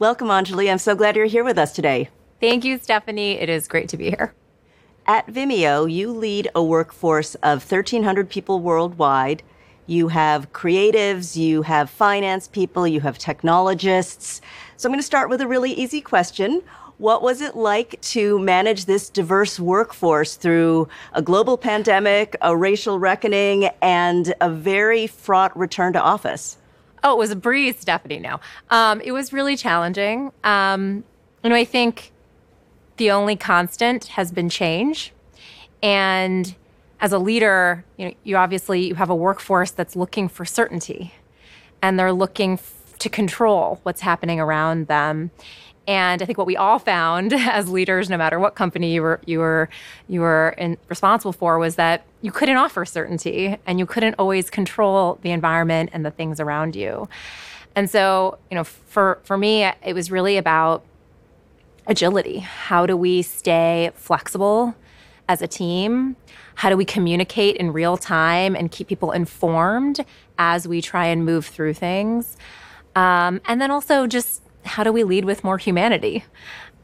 Welcome, Anjali. I'm so glad you're here with us today. Thank you, Stephanie. It is great to be here. At Vimeo, you lead a workforce of 1,300 people worldwide. You have creatives, you have finance people, you have technologists. So I'm going to start with a really easy question. What was it like to manage this diverse workforce through a global pandemic, a racial reckoning, and a very fraught return to office? Oh, it was a breeze, Stephanie. No, um, it was really challenging. Um, you know, I think the only constant has been change, and as a leader, you know, you obviously you have a workforce that's looking for certainty, and they're looking f- to control what's happening around them. And I think what we all found as leaders, no matter what company you were you were you were in, responsible for, was that you couldn't offer certainty and you couldn't always control the environment and the things around you. And so, you know, for for me, it was really about agility. How do we stay flexible as a team? How do we communicate in real time and keep people informed as we try and move through things? Um, and then also just how do we lead with more humanity?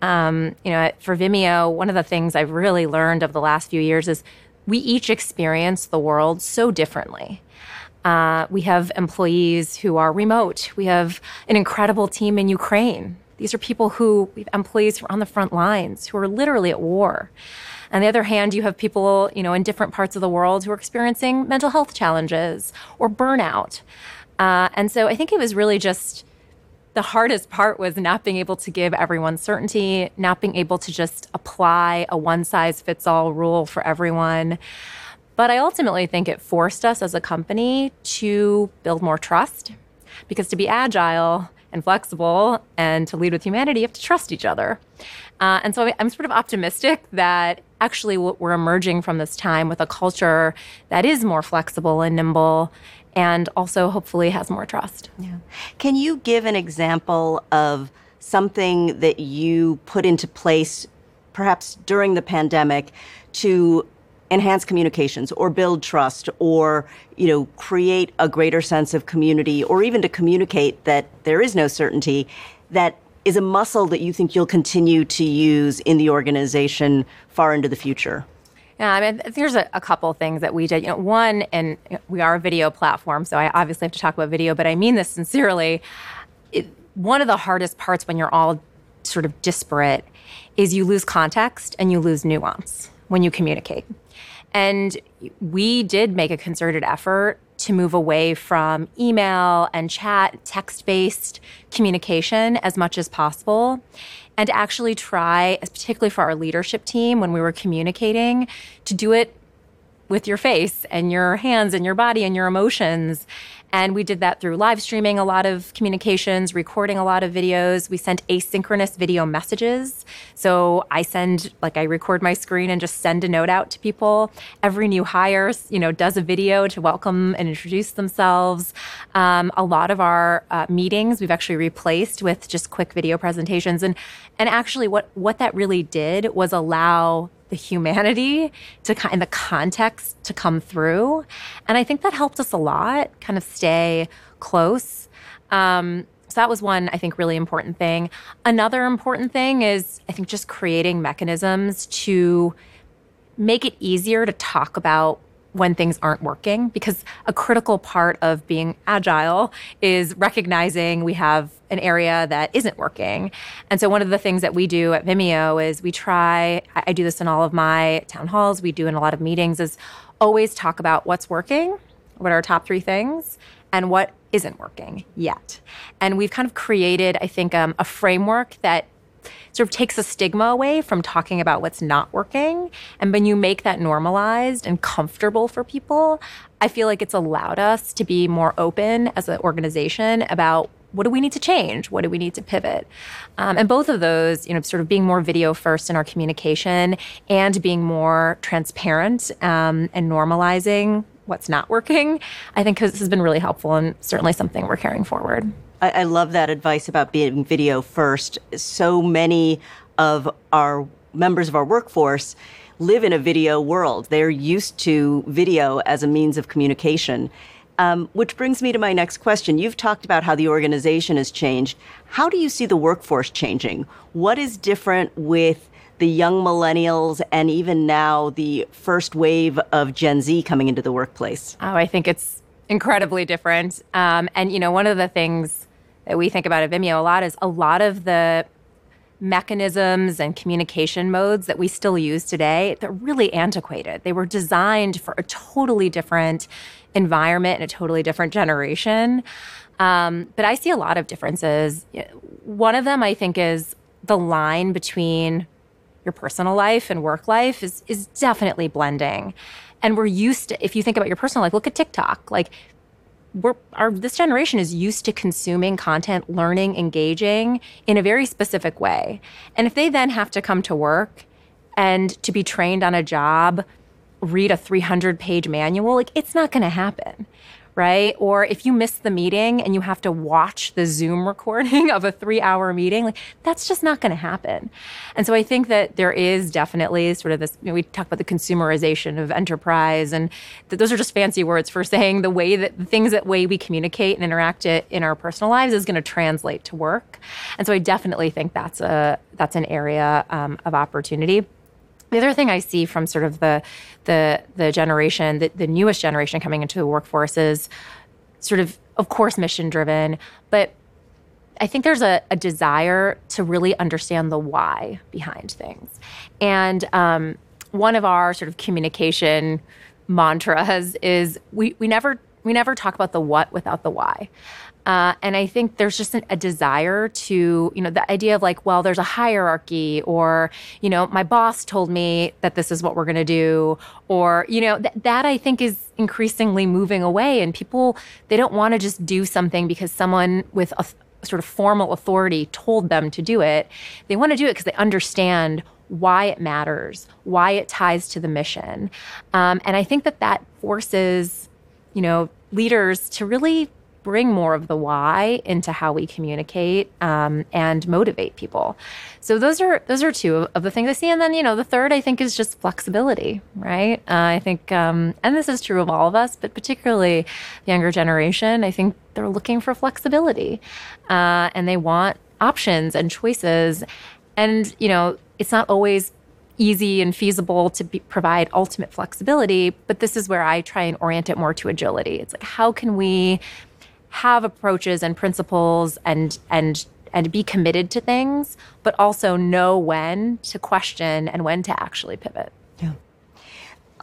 Um, you know, for Vimeo, one of the things I've really learned of the last few years is we each experience the world so differently. Uh, we have employees who are remote. We have an incredible team in Ukraine. These are people who, we have employees who are on the front lines, who are literally at war. On the other hand, you have people, you know, in different parts of the world who are experiencing mental health challenges or burnout. Uh, and so I think it was really just the hardest part was not being able to give everyone certainty, not being able to just apply a one size fits all rule for everyone. But I ultimately think it forced us as a company to build more trust because to be agile and flexible and to lead with humanity, you have to trust each other. Uh, and so I'm sort of optimistic that actually we're emerging from this time with a culture that is more flexible and nimble and also hopefully has more trust. Yeah. Can you give an example of something that you put into place perhaps during the pandemic to enhance communications or build trust or you know create a greater sense of community or even to communicate that there is no certainty that is a muscle that you think you'll continue to use in the organization far into the future yeah, I mean, there's a, a couple things that we did. You know, one, and we are a video platform, so I obviously have to talk about video, but I mean this sincerely. It, one of the hardest parts when you're all sort of disparate is you lose context and you lose nuance when you communicate. And we did make a concerted effort to move away from email and chat, text based communication as much as possible and actually try, particularly for our leadership team, when we were communicating, to do it with your face and your hands and your body and your emotions and we did that through live streaming a lot of communications, recording a lot of videos. We sent asynchronous video messages. So I send, like, I record my screen and just send a note out to people. Every new hire, you know, does a video to welcome and introduce themselves. Um, a lot of our uh, meetings we've actually replaced with just quick video presentations. And and actually, what what that really did was allow the humanity to kind and the context to come through. And I think that helped us a lot, kind of stay close. Um, so that was one, I think, really important thing. Another important thing is, I think, just creating mechanisms to make it easier to talk about when things aren't working because a critical part of being agile is recognizing we have an area that isn't working. And so one of the things that we do at Vimeo is we try I do this in all of my town halls, we do in a lot of meetings is always talk about what's working, what are our top 3 things and what isn't working yet. And we've kind of created I think um, a framework that sort of takes the stigma away from talking about what's not working. And when you make that normalized and comfortable for people, I feel like it's allowed us to be more open as an organization about what do we need to change? What do we need to pivot? Um, and both of those, you know, sort of being more video first in our communication and being more transparent um, and normalizing what's not working, I think has been really helpful and certainly something we're carrying forward. I, I love that advice about being video first. So many of our members of our workforce live in a video world. They're used to video as a means of communication. Um, which brings me to my next question. You've talked about how the organization has changed. How do you see the workforce changing? What is different with the young millennials and even now the first wave of Gen Z coming into the workplace? Oh, I think it's incredibly different. Um, and, you know, one of the things that we think about at Vimeo a lot is a lot of the mechanisms and communication modes that we still use today, they're really antiquated. They were designed for a totally different environment and a totally different generation. Um, but I see a lot of differences. One of them, I think, is the line between your personal life and work life is is definitely blending. And we're used to if you think about your personal life, look at TikTok. Like we're our this generation is used to consuming content, learning, engaging in a very specific way. And if they then have to come to work and to be trained on a job, read a 300 page manual, like it's not going to happen right? Or if you miss the meeting and you have to watch the Zoom recording of a three hour meeting, like that's just not going to happen. And so I think that there is definitely sort of this, you know, we talk about the consumerization of enterprise and th- those are just fancy words for saying the way that the things that way we communicate and interact it in our personal lives is going to translate to work. And so I definitely think that's a, that's an area um, of opportunity. The other thing I see from sort of the the the generation, the, the newest generation coming into the workforce is sort of, of course, mission driven, but I think there's a, a, desire to really understand the why behind things. And um, one of our sort of communication mantras is we we never we never talk about the what without the why. Uh, and I think there's just an, a desire to, you know, the idea of like, well, there's a hierarchy, or, you know, my boss told me that this is what we're going to do, or, you know, th- that I think is increasingly moving away. And people, they don't want to just do something because someone with a sort of formal authority told them to do it. They want to do it because they understand why it matters, why it ties to the mission. Um, and I think that that forces, you know, leaders to really bring more of the why into how we communicate um, and motivate people. So those are those are two of the things I see. And then you know the third I think is just flexibility, right? Uh, I think, um, and this is true of all of us, but particularly the younger generation. I think they're looking for flexibility, uh, and they want options and choices. And you know it's not always easy and feasible to be, provide ultimate flexibility but this is where i try and orient it more to agility it's like how can we have approaches and principles and and and be committed to things, but also know when to question and when to actually pivot. Yeah.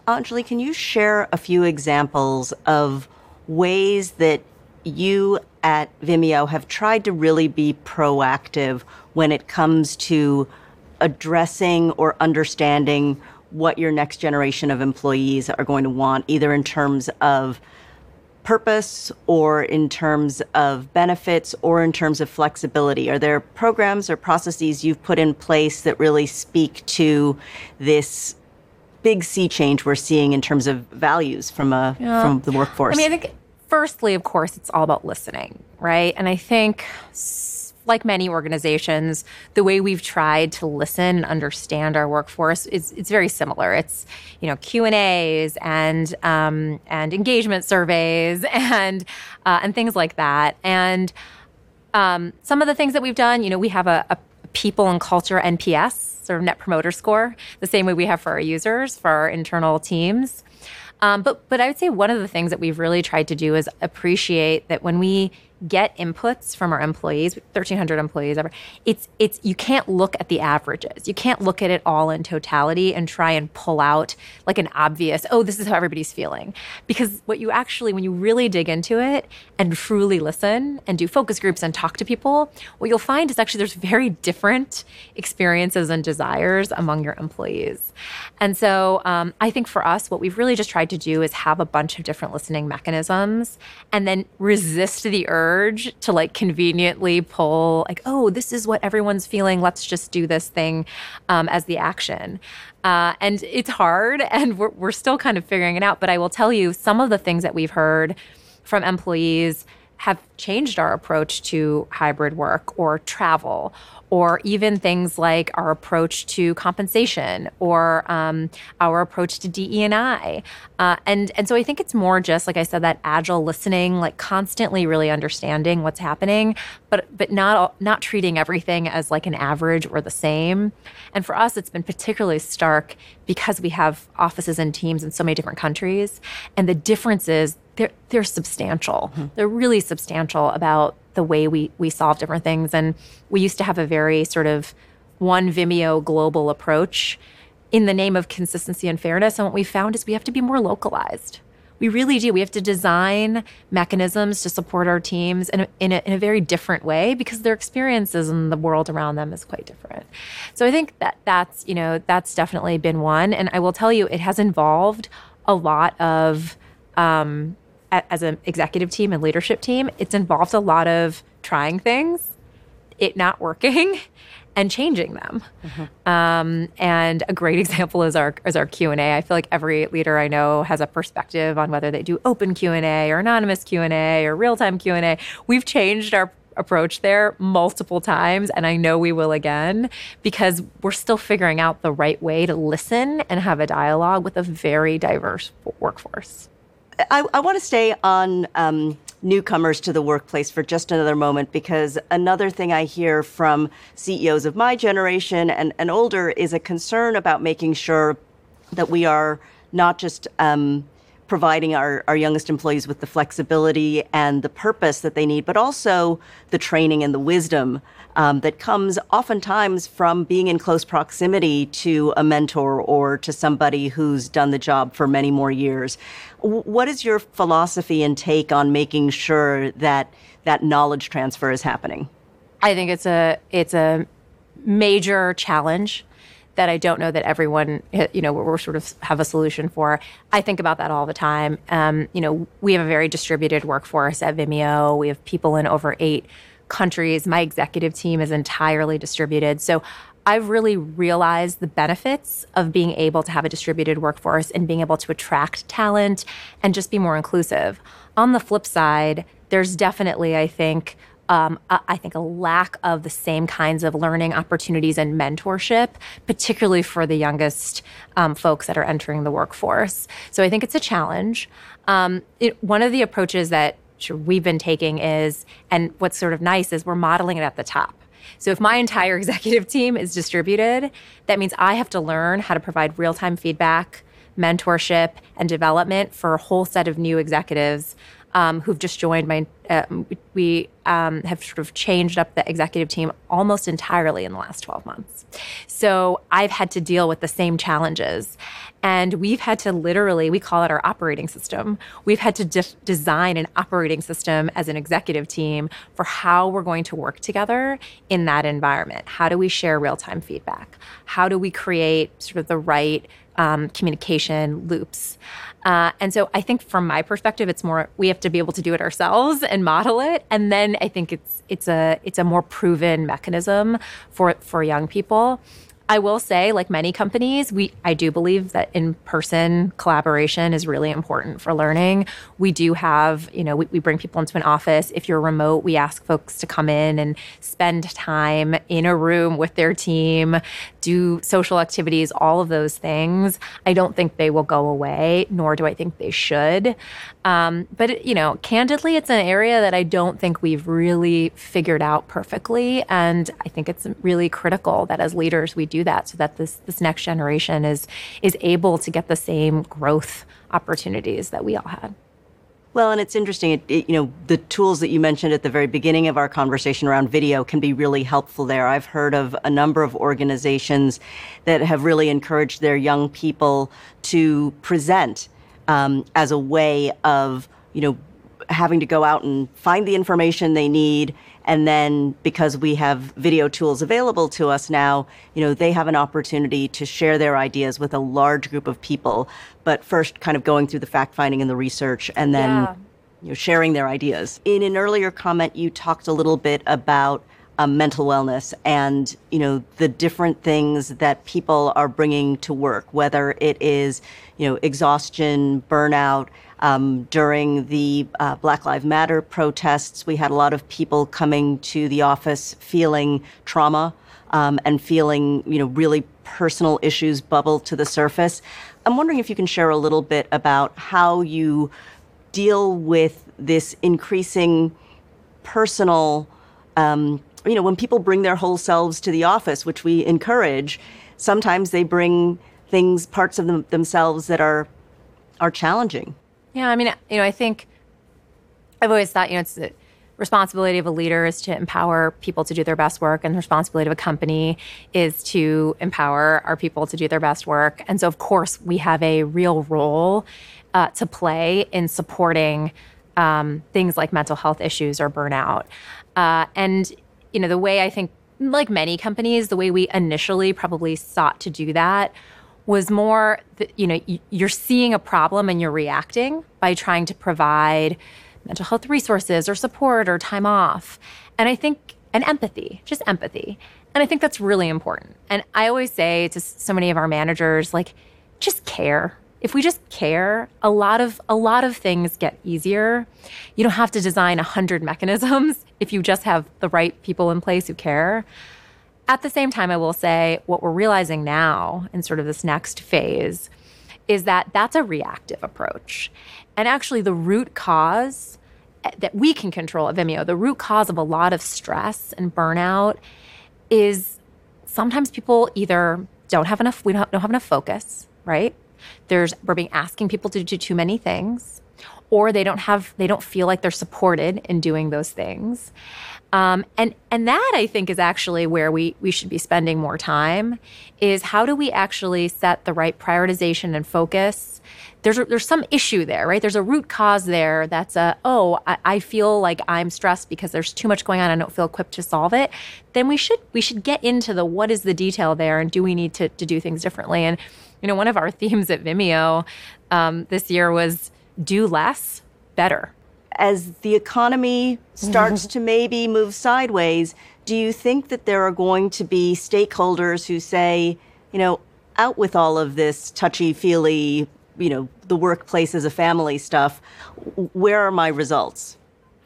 Anjali, can you share a few examples of ways that you at Vimeo have tried to really be proactive when it comes to addressing or understanding what your next generation of employees are going to want, either in terms of purpose or in terms of benefits or in terms of flexibility? Are there programs or processes you've put in place that really speak to this big sea change we're seeing in terms of values from a yeah. from the workforce? I mean, I think firstly, of course, it's all about listening, right? And I think like many organizations, the way we've tried to listen and understand our workforce is it's very similar. It's you know Q and A's and um, and engagement surveys and uh, and things like that. And um, some of the things that we've done, you know, we have a, a people and culture NPS sort of net promoter score, the same way we have for our users for our internal teams. Um, but but I would say one of the things that we've really tried to do is appreciate that when we get inputs from our employees 1300 employees ever it's it's you can't look at the averages. You can't look at it all in totality and try and pull out like an obvious oh this is how everybody's feeling. Because what you actually when you really dig into it and truly listen and do focus groups and talk to people what you'll find is actually there's very different experiences and desires among your employees. And so um, i think for us what we've really just tried to do is have a bunch of different listening mechanisms and then resist the urge urge to like conveniently pull like oh this is what everyone's feeling. Let's just do this thing um, as the action. Uh, and it's hard and we're, we're still kind of figuring it out. But i will tell you some of the things that we've heard from employees have changed our approach to hybrid work or travel or even things like our approach to compensation or um, our approach to DE&I. Uh, and, and so I think it's more just, like I said, that agile listening, like constantly really understanding what's happening, but, but not, not treating everything as like an average or the same. And for us, it's been particularly stark because we have offices and teams in so many different countries. And the differences, they're, they're substantial. Mm-hmm. They're really substantial about the way we we solve different things. And we used to have a very sort of one Vimeo global approach in the name of consistency and fairness. And what we found is we have to be more localized. We really do. We have to design mechanisms to support our teams in a, in a, in a very different way because their experiences in the world around them is quite different. So I think that that's you know that's definitely been one. And I will tell you, it has involved a lot of um, as an executive team and leadership team, it's involved a lot of trying things, it not working, and changing them. Mm-hmm. Um, and a great example is our is our Q and A. I feel like every leader I know has a perspective on whether they do open Q and A or anonymous Q and A or real time Q and A. We've changed our approach there multiple times and I know we will again because we're still figuring out the right way to listen and have a dialogue with a very diverse workforce. I, I want to stay on um, newcomers to the workplace for just another moment because another thing I hear from CEOs of my generation and, and older is a concern about making sure that we are not just um, providing our, our youngest employees with the flexibility and the purpose that they need, but also the training and the wisdom um, that comes oftentimes from being in close proximity to a mentor or to somebody who's done the job for many more years. What is your philosophy and take on making sure that that knowledge transfer is happening? I think it's a it's a major challenge that I don't know that everyone, you know, we're sort of have a solution for. I think about that all the time. Um, you know, we have a very distributed workforce at Vimeo. We have people in over eight countries. My executive team is entirely distributed. So I've really realized the benefits of being able to have a distributed workforce and being able to attract talent and just be more inclusive. On the flip side, there's definitely, I think, um, I think a lack of the same kinds of learning opportunities and mentorship, particularly for the youngest um, folks that are entering the workforce. So I think it's a challenge. Um, it, one of the approaches that we've been taking is, and what's sort of nice is we're modeling it at the top. So if my entire executive team is distributed, that means I have to learn how to provide real time feedback, mentorship, and development for a whole set of new executives um, who've just joined my. Uh, we um, have sort of changed up the executive team almost entirely in the last 12 months. So I've had to deal with the same challenges. And we've had to literally, we call it our operating system. We've had to de- design an operating system as an executive team for how we're going to work together in that environment. How do we share real time feedback? How do we create sort of the right um, communication loops? Uh, and so I think from my perspective, it's more we have to be able to do it ourselves and model it, and then I think it's it's a it's a more proven mechanism for for young people. I will say, like many companies, we I do believe that in-person collaboration is really important for learning. We do have, you know, we, we, bring people into an office. If you're remote, we ask folks to come in and spend time in a room with their team, do social activities, all of those things. I don't think they will go away, nor do I think they should. Um, but you know, candidly, it's an area that I don't think we've really figured out perfectly, and I think it's really critical that as leaders we do that so that this this next generation is is able to get the same growth opportunities that we all had. Well, and it's interesting. It, it, you know, the tools that you mentioned at the very beginning of our conversation around video can be really helpful there. I've heard of a number of organizations that have really encouraged their young people to present um, as a way of, you know, having to go out and find the information they need. And then because we have video tools available to us now, you know, they have an opportunity to share their ideas with a large group of people. But first, kind of going through the fact finding and the research and then, yeah. you know, sharing their ideas. In an earlier comment, you talked a little bit about um, mental wellness and you know the different things that people are bringing to work, whether it is you know exhaustion, burnout. Um, during the uh, Black Lives Matter protests, we had a lot of people coming to the office feeling trauma um, and feeling you know really personal issues bubble to the surface. I'm wondering if you can share a little bit about how you deal with this increasing personal um, you know, when people bring their whole selves to the office, which we encourage, sometimes they bring things, parts of them, themselves that are are challenging. Yeah, I mean, you know, I think I've always thought, you know, it's the responsibility of a leader is to empower people to do their best work, and the responsibility of a company is to empower our people to do their best work. And so, of course, we have a real role uh, to play in supporting um, things like mental health issues or burnout. Uh, and you know, the way I think, like many companies, the way we initially probably sought to do that was more, that, you know, you're seeing a problem and you're reacting by trying to provide mental health resources or support or time off. And I think, and empathy, just empathy. And I think that's really important. And I always say to so many of our managers, like, just care if we just care, a lot of a lot of things get easier. You don't have to design a hundred mechanisms if you just have the right people in place who care. At the same time, I will say what we're realizing now in sort of this next phase is that that's a reactive approach. And actually, the root cause eh, that we can control at Vimeo, the root cause of a lot of stress and burnout is sometimes people either don't have enough, we don't have enough focus, right? There's we're being asking people to do too many things, or they don't have they don't feel like they're supported in doing those things. Um, and and that I think is actually where we we should be spending more time. Is how do we actually set the right prioritization and focus? There's a, there's some issue there, right? There's a root cause there. That's a oh I, I feel like I'm stressed because there's too much going on. I don't feel equipped to solve it. Then we should we should get into the what is the detail there and do we need to to do things differently and you know, one of our themes at Vimeo um, this year was do less, better. As the economy starts to maybe move sideways, do you think that there are going to be stakeholders who say, you know, out with all of this touchy feely, you know, the workplace as a family stuff? Where are my results?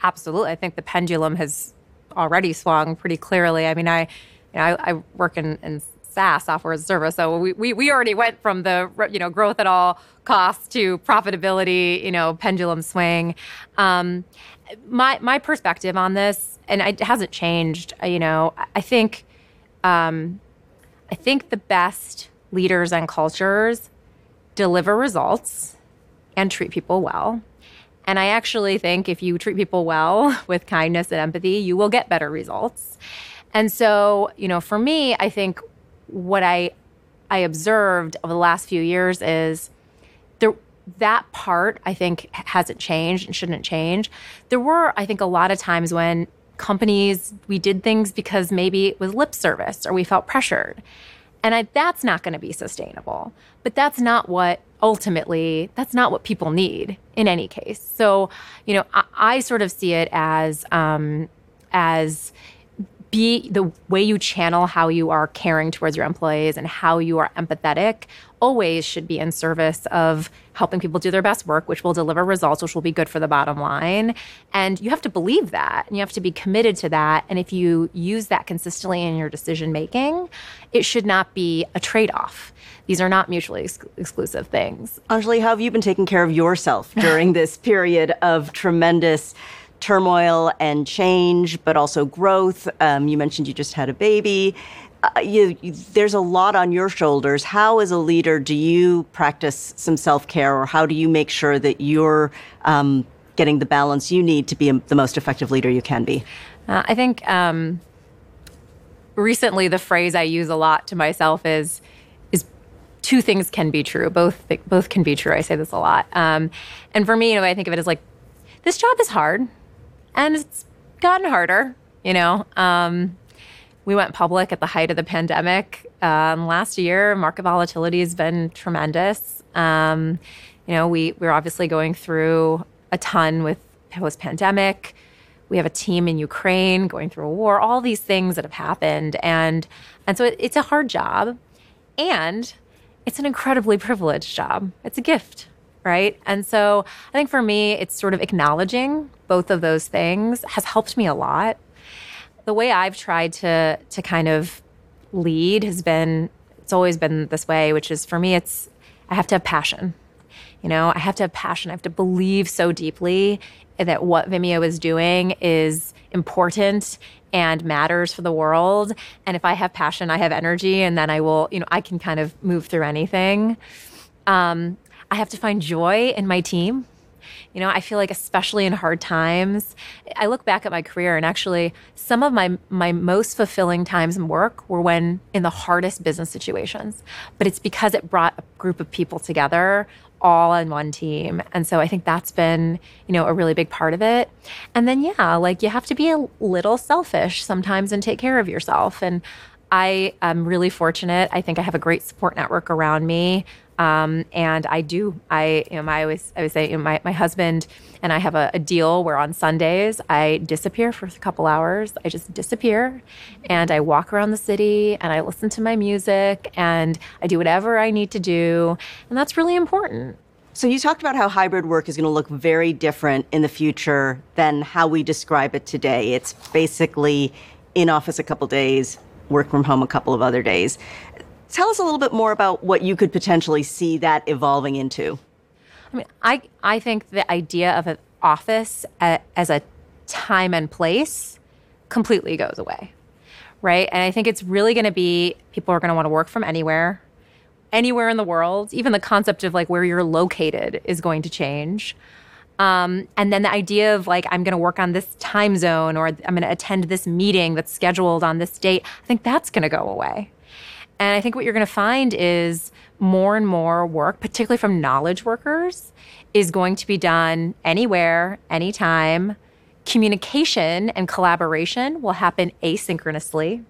Absolutely. I think the pendulum has already swung pretty clearly. I mean, I, you know, I, I work in, in SaaS, software as a service. So we, we, we already went from the you know growth at all costs to profitability, you know, pendulum swing. Um, my my perspective on this, and it hasn't changed. Uh, you know, I think um, I think the best leaders and cultures deliver results and treat people well. And I actually think if you treat people well with kindness and empathy, you will get better results. And so, you know, for me, I think what I I observed over the last few years is there that part I think hasn't changed and shouldn't change. There were I think a lot of times when companies we did things because maybe it was lip service or we felt pressured. And I, that's not going to be sustainable. But that's not what ultimately that's not what people need in any case. So, you know, I, I sort of see it as um, as be the way you channel how you are caring towards your employees and how you are empathetic always should be in service of helping people do their best work, which will deliver results, which will be good for the bottom line. And you have to believe that and you have to be committed to that. And if you use that consistently in your decision making, it should not be a trade off. These are not mutually ex- exclusive things. Anjali, how have you been taking care of yourself during this period of tremendous? Turmoil and change, but also growth. Um, you mentioned you just had a baby. Uh, you, you, there's a lot on your shoulders. How, as a leader, do you practice some self care, or how do you make sure that you're um, getting the balance you need to be a, the most effective leader you can be? Uh, I think um, recently the phrase I use a lot to myself is is two things can be true. Both both can be true. I say this a lot. Um, and for me, you know, I think of it as like this job is hard and it's gotten harder. You know, um, we went public at the height of the pandemic um, last year. Market volatility has been tremendous. Um, you know, we we're obviously going through a ton with post pandemic. we have a team in Ukraine going through a war, all these things that have happened. And, and so it, it's a hard job and it's an incredibly privileged job. It's a gift, right? And so I think for me, it's sort of acknowledging both of those things has helped me a lot. The way I've tried to, to kind of lead has been, it's always been this way, which is for me, it's, I have to have passion. You know, I have to have passion. I have to believe so deeply that what Vimeo is doing is important and matters for the world. And if I have passion, I have energy, and then I will, you know, I can kind of move through anything. Um, I have to find joy in my team. You know, I feel like especially in hard times, I look back at my career and actually some of my my most fulfilling times in work were when in the hardest business situations. But it's because it brought a group of people together all on one team. And so I think that's been, you know, a really big part of it. And then yeah, like you have to be a little selfish sometimes and take care of yourself. And I am really fortunate. I think I have a great support network around me. Um, and I do. I, you know, I always, I would say, you know, my, my husband and I have a, a, deal where on Sundays I disappear for a couple hours. I just disappear, and I walk around the city and I listen to my music and I do whatever I need to do, and that's really important. So you talked about how hybrid work is going to look very different in the future than how we describe it today. It's basically in office a couple days, work from home a couple of other days. Tell us a little bit more about what you could potentially see that evolving into. I mean, I I think the idea of an office as a time and place completely goes away, right? And I think it's really going to be people are going to want to work from anywhere, anywhere in the world. Even the concept of like where you're located is going to change. Um, and then the idea of like I'm going to work on this time zone or I'm going to attend this meeting that's scheduled on this date, I think that's going to go away. And I think what you're going to find is more and more work, particularly from knowledge workers, is going to be done anywhere, anytime. Communication and collaboration will happen asynchronously.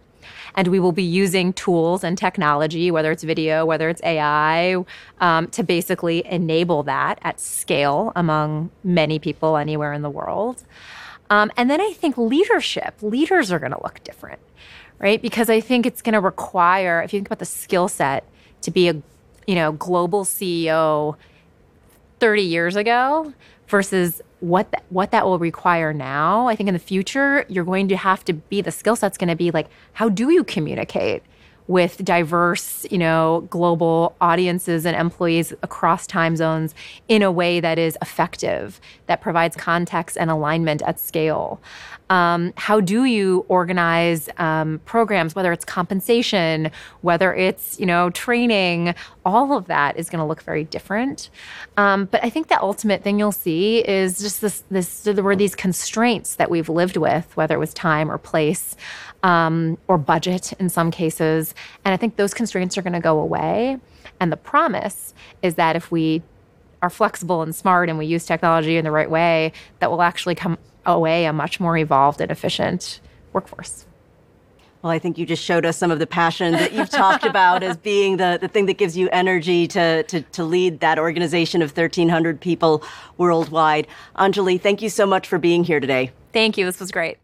And we will be using tools and technology, whether it's video, whether it's AI, um, to basically enable that at scale among many people anywhere in the world. Um, and then I think leadership, leaders are going to look different right? Because I think it's going to require, if you think about the skill set to be a, you know, global CEO 30 years ago versus what that, what that will require now. I think in the future, you're going to have to be the skill set's going to be like, how do you communicate? with diverse, you know, global audiences and employees across time zones in a way that is effective, that provides context and alignment at scale. Um, how do you organize um, programs, whether it's compensation, whether it's you know training? All of that is going to look very different. Um, but I think the ultimate thing you'll see is just this: this there were these constraints that we've lived with, whether it was time or place um, or budget in some cases. And I think those constraints are going to go away. And the promise is that if we are flexible and smart and we use technology in the right way, that will actually come away a much more evolved and efficient workforce. Well, I think you just showed us some of the passion that you've talked about as being the, the thing that gives you energy to, to, to lead that organization of 1,300 people worldwide. Anjali, thank you so much for being here today. Thank you. This was great.